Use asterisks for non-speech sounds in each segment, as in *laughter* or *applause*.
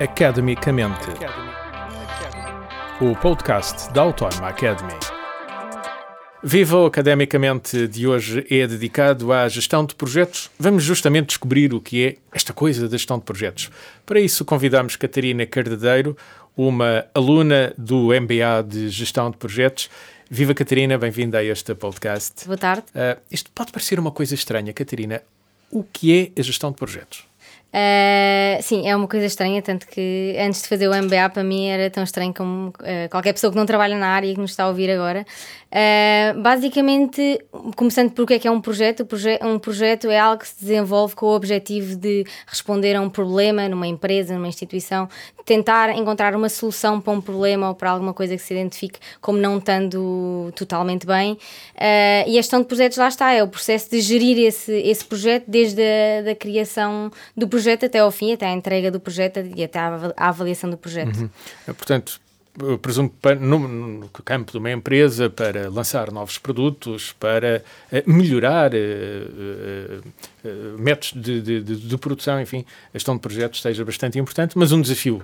Academicamente. O podcast da Autónoma Academy. Viva o Academicamente de hoje é dedicado à gestão de projetos. Vamos justamente descobrir o que é esta coisa da gestão de projetos. Para isso, convidamos Catarina Cardedeiro, uma aluna do MBA de Gestão de Projetos. Viva Catarina, bem-vinda a este podcast. Boa tarde. Uh, isto pode parecer uma coisa estranha, Catarina. O que é a gestão de projetos? Uh, sim, é uma coisa estranha, tanto que antes de fazer o MBA para mim era tão estranho como uh, qualquer pessoa que não trabalha na área e que nos está a ouvir agora. Uh, basicamente, começando por o que é que é um projeto, proje um projeto é algo que se desenvolve com o objetivo de responder a um problema numa empresa, numa instituição, tentar encontrar uma solução para um problema ou para alguma coisa que se identifique como não estando totalmente bem. e a gestão de projetos lá está, é o processo de gerir esse, esse projeto desde a da criação do projeto até ao fim, até à entrega do projeto e até à avaliação do projeto. Uhum. É, portanto, eu presumo que no, no, campo de uma empresa para lançar novos produtos, para uh, melhorar uh, uh, métodos de, de, de, de, produção, enfim, a gestão de projetos seja bastante importante, mas um desafio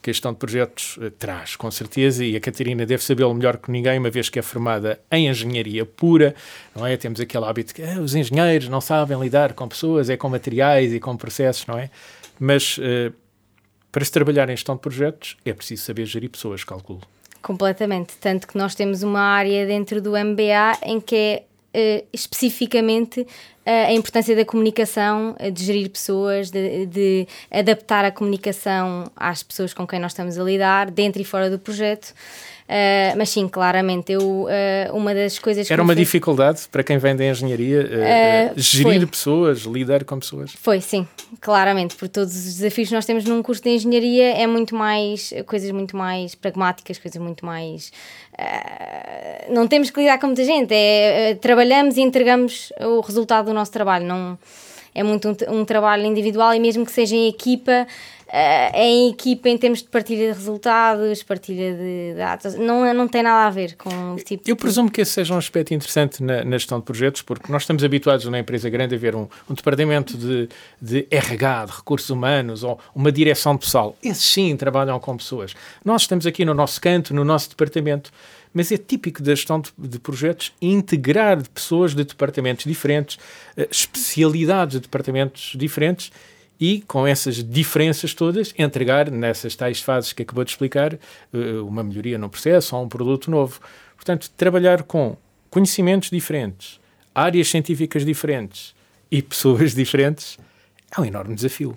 que a gestão de projetos traz, com certeza, e a Catarina deve sabê-lo melhor que ninguém, uma vez que é formada em engenharia pura, não é? Temos aquele hábito que ah, os engenheiros não sabem lidar com pessoas, é com materiais e com processos, não é? Mas para se trabalhar em gestão de projetos é preciso saber gerir pessoas, calculo. Completamente. Tanto que nós temos uma área dentro do MBA em que é uh, especificamente a importância da comunicação, de gerir pessoas, de, de, adaptar a comunicação às pessoas com quem nós estamos a lidar, dentro e fora do projeto. Uh, mas sim, claramente, eu, uh, uma das coisas Era uma fez... dificuldade para quem vem da engenharia uh, gerir foi. pessoas, lidar com pessoas? Foi, sim, claramente, por todos os desafios que nós temos num curso de engenharia é muito mais, coisas muito mais pragmáticas, coisas muito mais. não temos que lidar com muita gente, é, trabalhamos e entregamos o resultado do nosso trabalho, não é muito um, um trabalho individual e mesmo que seja em equipa uh, em equipa em termos de partilha de resultados, partilha de dados, não, não tem nada a ver com o tipo Eu presumo que esse seja um aspecto interessante na, na, gestão de projetos, porque nós estamos habituados na empresa grande a ver um, um departamento de, de RH, de recursos humanos, ou uma direção de pessoal. Esses sim trabalham com pessoas. Nós estamos aqui no nosso canto, no nosso departamento mas é típico da gestão de, de, projetos integrar pessoas de departamentos diferentes, eh, especialidades de departamentos diferentes e, com essas diferenças todas, entregar nessas tais fases que acabou de explicar eh, uma melhoria no processo ou um produto novo. Portanto, trabalhar com conhecimentos diferentes, áreas científicas diferentes e pessoas *laughs* diferentes é um enorme desafio.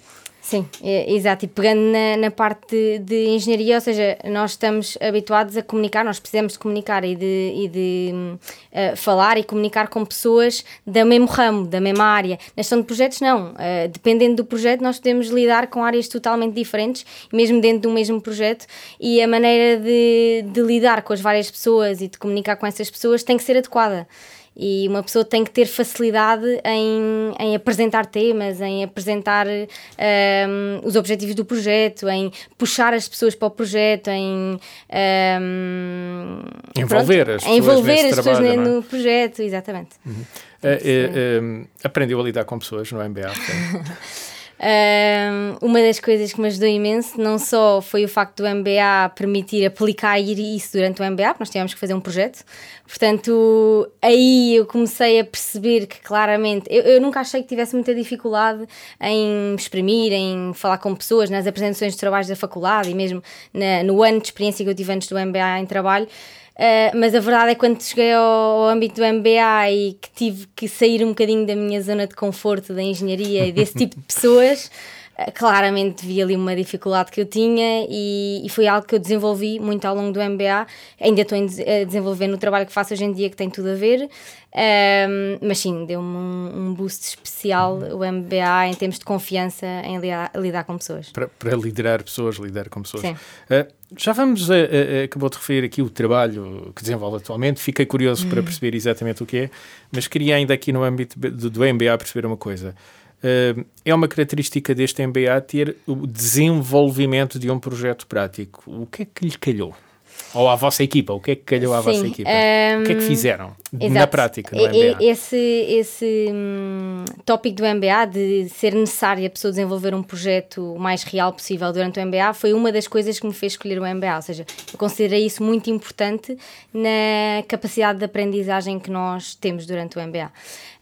Sim, exato. E pegando na, na parte de, de, engenharia, ou seja, nós estamos habituados a comunicar, nós precisamos de comunicar e de, e de uh, falar e comunicar com pessoas do mesmo ramo, da mesma área. Na gestão de projetos, não. Uh, dependendo do projeto, nós podemos lidar com áreas totalmente diferentes, mesmo dentro do mesmo projeto, e a maneira de, de lidar com as várias pessoas e de comunicar com essas pessoas tem que ser adequada e uma pessoa tem que ter facilidade em, em apresentar temas, em apresentar um, os objetivos do projeto, em puxar as pessoas para o projeto, em um, envolver pronto, as pessoas, envolver as pessoas trabalho, no, é? projeto, exatamente. Uhum. Uh, uh, aprendeu a lidar com pessoas no MBA? *laughs* Um, uma das coisas que me ajudou imenso não só foi o facto do MBA permitir aplicar isso durante o MBA, porque nós tivemos que fazer um projeto. Portanto, aí eu comecei a perceber que claramente eu, eu nunca achei que tivesse muita dificuldade em exprimir, em falar com pessoas nas apresentações de trabalhos da faculdade e mesmo na, no ano de experiência que eu tive antes do MBA em trabalho. Uh, mas a verdade é que quando cheguei ao, ao, âmbito do MBA e que tive que sair um bocadinho da minha zona de conforto da engenharia e desse tipo de pessoas, uh, claramente vi ali uma dificuldade que eu tinha e, e, foi algo que eu desenvolvi muito ao longo do MBA. Ainda estou a desenvolver no trabalho que faço hoje em dia, que tem tudo a ver. Um, mas sim, deu-me um, um, boost especial o MBA em termos de confiança em lidar, lidar com pessoas. Para, para, liderar pessoas, lidar com pessoas. Sim. Uh, já vamos, a, a, acabou de referir aqui o trabalho que desenvolve atualmente, fiquei curioso para uhum. perceber exatamente o que é, mas queria ainda aqui no âmbito do, do MBA perceber uma coisa. Uh, é uma característica deste MBA ter o desenvolvimento de um projeto prático. O que é que lhe calhou? Ou à vossa equipa? O que é que calhou à Sim, vossa equipa? um, o que é que fizeram na Exato. prática no MBA? Esse, esse hum, tópico do MBA de ser necessário a pessoa desenvolver um projeto o mais real possível durante o MBA foi uma das coisas que me fez escolher o MBA. Ou seja, eu considerei isso muito importante na capacidade de aprendizagem que nós temos durante o MBA.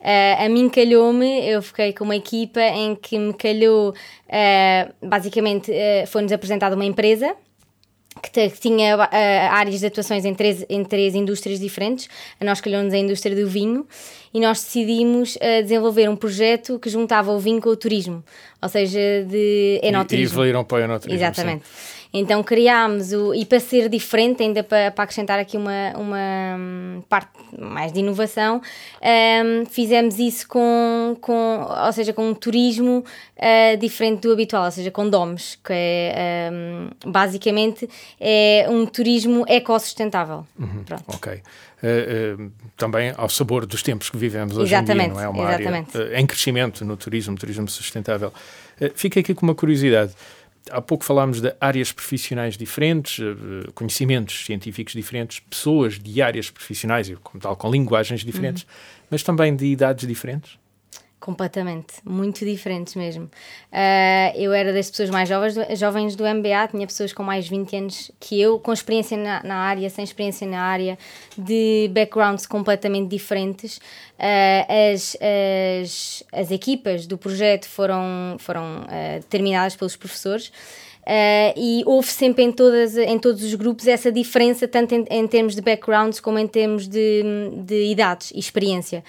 Ah, a mim calhou-me, eu fiquei com uma equipa em que me calhou, ah, basicamente, ah, foi-nos apresentada uma empresa que, tinha ah, áreas de atuações em três, em três indústrias diferentes. A nós calhou-nos a indústria do vinho e nós decidimos ah, desenvolver um projeto que juntava o vinho com o turismo, ou seja, de E, e enoturismo. evoluíram para o enoturismo. Exatamente. Então criámos o. E para ser diferente, ainda para, para acrescentar aqui uma, uma hum, parte mais de inovação, hum, fizemos isso com, com. Ou seja, com um turismo ah, diferente do habitual, ou seja, com DOMs, que é. hum, basicamente é um turismo ecossustentável. Pronto. Sim. Ok. Eh, eh, também ao sabor dos tempos que vivemos hoje Exatamente, em dia, não é? Uma exatamente. área eh, em crescimento no turismo, turismo sustentável. Eh, fica aqui com uma curiosidade. Há pouco falámos de áreas profissionais diferentes, eh, conhecimentos científicos diferentes, pessoas de áreas profissionais, e como tal, com linguagens diferentes, Uhum. mas também de idades diferentes. Completamente, muito diferentes mesmo. Ah, eu era das pessoas mais jovens jovens do MBA, tinha pessoas com mais 20 anos que eu, com experiência na, na área, sem experiência na área, de backgrounds completamente diferentes. Ah, as, as, as equipas do projeto foram, foram ah, determinadas pelos professores. Uh, e houve sempre em, todas, em todos os grupos essa diferença, tanto em, em termos de backgrounds como em termos de, de idades e experiência.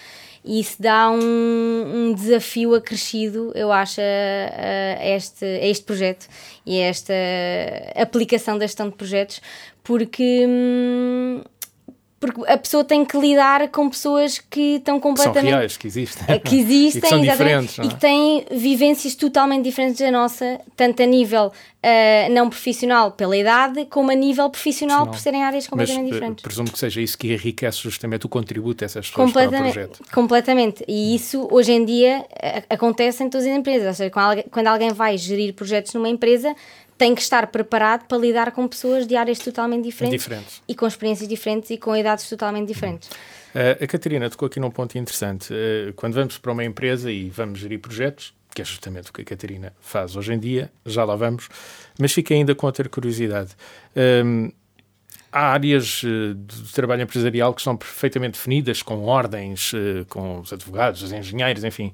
E isso dá um, um desafio acrescido, eu acho, a, a este, a este projeto e a esta aplicação da gestão de projetos, porque. hum, porque a pessoa tem que lidar com pessoas que estão Que são completamente reais, que existem. que existem *laughs* e que são diferentes. não e é? que têm vivências totalmente diferentes da nossa, tanto a nível ah, não profissional pela idade, como a nível profissional por serem áreas Mas completamente eh, diferentes. presumo que seja isso que enriquece justamente o contributo dessas pessoas para o Completamente, projeto. completamente. E isso hoje em dia acontece em todas as empresas. Ou seja, quando alguém vai gerir projetos numa empresa, tem que estar preparado para lidar com pessoas de áreas totalmente diferentes, Diferentes. e com experiências diferentes e com idades totalmente diferentes. Uh, a Catarina tocou aqui num ponto interessante. Uh, quando vamos para uma empresa e vamos gerir projetos, que é justamente o que a Catarina faz hoje em dia, já lá vamos, mas fica ainda com outra curiosidade. Um, há áreas uh, de trabalho empresarial que são perfeitamente definidas, com ordens, uh, com os advogados, os engenheiros, enfim,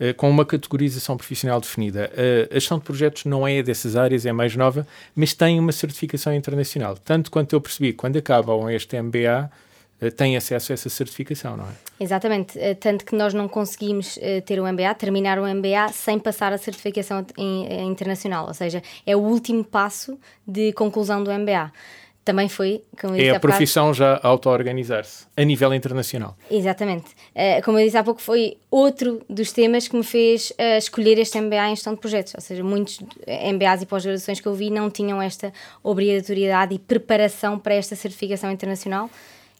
uh, com uma categorização profissional definida. A gestão de projetos não é dessas áreas, é mais nova, mas tem uma certificação internacional. Tanto quanto eu percebi, quando acabam este MBA, têm acesso a essa certificação, não é? Exatamente, eh, tanto que nós não conseguimos eh, ter o MBA, terminar o MBA sem passar a certificação in- eh, internacional, ou seja, é o último passo de conclusão do MBA. Também foi, como eu disse É a profissão já a auto-organizar-se, a nível internacional. Exatamente. Eh, como eu disse há pouco, foi outro dos temas que me fez eh, escolher este MBA em gestão de projetos. Ou seja, muitos MBAs e pós-graduações que eu vi não tinham esta obrigatoriedade e preparação para esta certificação internacional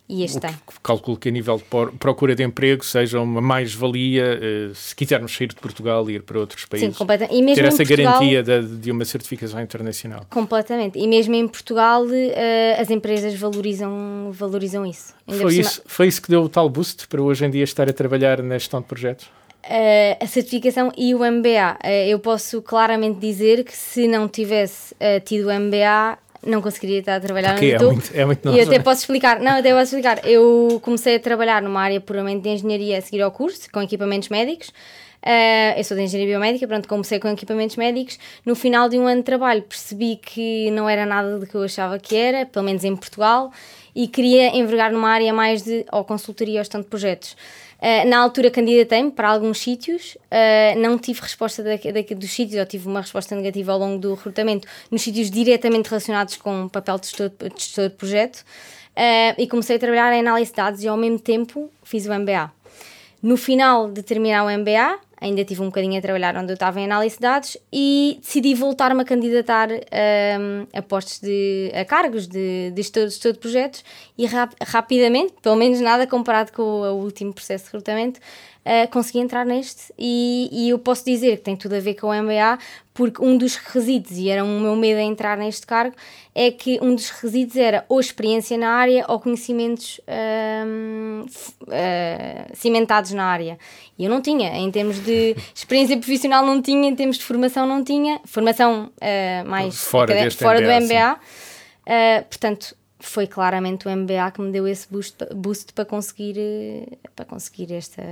e este tem. Calculo que a nível de procura de emprego seja uma mais-valia eh, se quisermos sair de Portugal e ir para outros Sim, países. completamente. E mesmo ter essa Portugal, garantia de, de uma certificação internacional. Completamente. E mesmo em Portugal, eh, as empresas valorizam, valorizam isso. Foi isso, foi isso que deu o tal boost para hoje em dia estar a trabalhar na gestão de projetos? eh, a certificação e o MBA. Eh, eu posso claramente dizer que se não tivesse eh, tido o MBA, não conseguiria estar a trabalhar Porque é estou. muito, é muito E novo, eu até é? posso explicar. Não, até posso explicar. Eu comecei a trabalhar numa área puramente de engenharia a seguir ao curso, com equipamentos médicos. Ah, eu sou de engenharia biomédica, pronto, comecei com equipamentos médicos. No final de um ano de trabalho percebi que não era nada do que eu achava que era, pelo menos em Portugal, e queria envergar numa área mais de ou consultoria ou gestão de projetos. Ah, na altura candidatei-me para alguns sítios, ah, não tive resposta da, da, dos sítios, ou tive uma resposta negativa ao longo do recrutamento, nos sítios diretamente relacionados com o papel de gestor de, gestor de projeto, ah, e comecei a trabalhar em análise de dados e ao mesmo tempo fiz o MBA. No final de terminar o MBA, ainda tive um bocadinho a trabalhar onde eu estava em análise de dados e decidi voltar-me a candidatar um, a postos de a cargos de, de gestor, gestor de projetos e rap, rapidamente, pelo menos nada comparado com o, o último processo de recrutamento, uh, consegui entrar neste e, e, eu posso dizer que tem tudo a ver com o MBA, porque um dos requisitos, e era o meu medo a entrar neste cargo, é que um dos requisitos era ou experiência na área ou conhecimentos uh, uh, cimentados na área. E eu não tinha, em termos de experiência profissional não tinha, em termos de formação não tinha, formação mais fora, fora MBA, do MBA. portanto, foi claramente o MBA que me deu esse boost, boost para conseguir para conseguir esta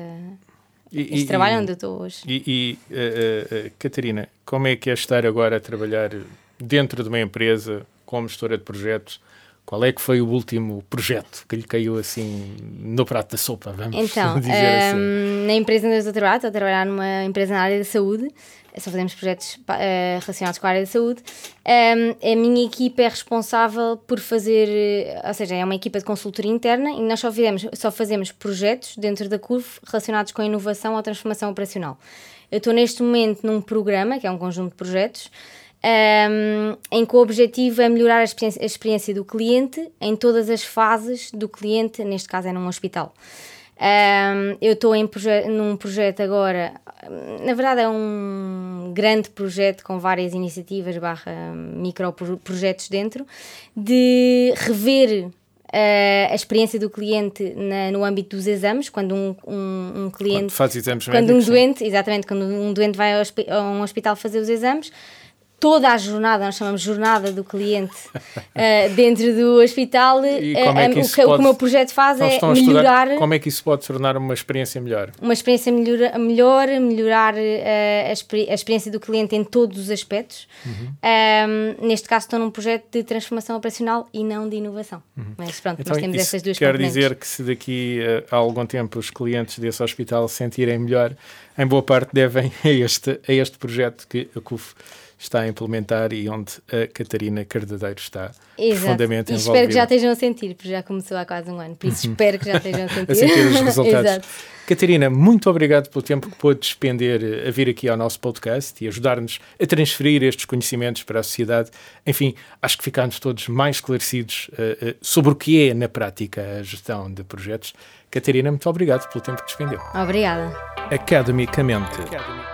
e, este e, trabalho onde eu estou hoje. E, e uh, uh, Catarina, como é que é estar agora a trabalhar dentro de uma empresa como gestora de projetos? Qual é que foi o último projeto que lhe caiu assim no prato da sopa? Vamos então, *laughs* dizer assim. Ehm, na empresa onde eu estou a trabalhar, estou a trabalhar numa empresa na área da saúde só fazemos projetos uh, relacionados com a área da saúde. Um, a minha equipa é responsável por fazer, eh, ou seja, é uma equipa de consultoria interna e nós só, fizemos, só fazemos projetos dentro da CURV relacionados com a inovação ou transformação operacional. Eu estou neste momento num programa, que é um conjunto de projetos, um, em que o objetivo é melhorar a experiência, a experiência do cliente em todas as fases do cliente, neste caso é num hospital. Um, eu estou proje num projeto agora, na verdade é um grande projeto com várias iniciativas barra micro projetos dentro, de rever Uh, a experiência do cliente na, no âmbito dos exames, quando um, um, um cliente. Quando faz exames Quando médicos, um doente, sim. exatamente, quando um doente vai ao, a um hospital fazer os exames, toda a jornada, nós chamamos jornada do cliente uh, *laughs* dentro do hospital. E como é que uh, o, que, pode... o, que, o meu projeto faz é melhorar. Como é que isso pode tornar uma experiência melhor? Uma experiência melhor, melhor melhorar uh, a, exper a, experiência do cliente em todos os aspectos. Uhum. Um, neste caso, estou num projeto de transformação operacional e não de inovação. Uhum. Mas pronto, então, nós temos essas duas Quer dizer que se daqui a algum tempo os clientes desse hospital sentirem melhor, em boa parte devem a este, a este projeto que a CUF está a implementar e onde a Catarina Cardadeiro está Exato. profundamente e espero que já estejam a sentir, porque já começou há quase um ano, por isso uhum. espero que já estejam a *laughs* sentir. a sentir os resultados. Exato. Catarina, muito obrigado pelo tempo que pôde despender a vir aqui ao nosso podcast e ajudar-nos a transferir estes conhecimentos para a sociedade. Enfim, acho que ficámos todos mais esclarecidos uh, uh, sobre o que é, na prática, a gestão de projetos. Catarina, muito obrigado pelo tempo que despendeu. Obrigada. Academicamente.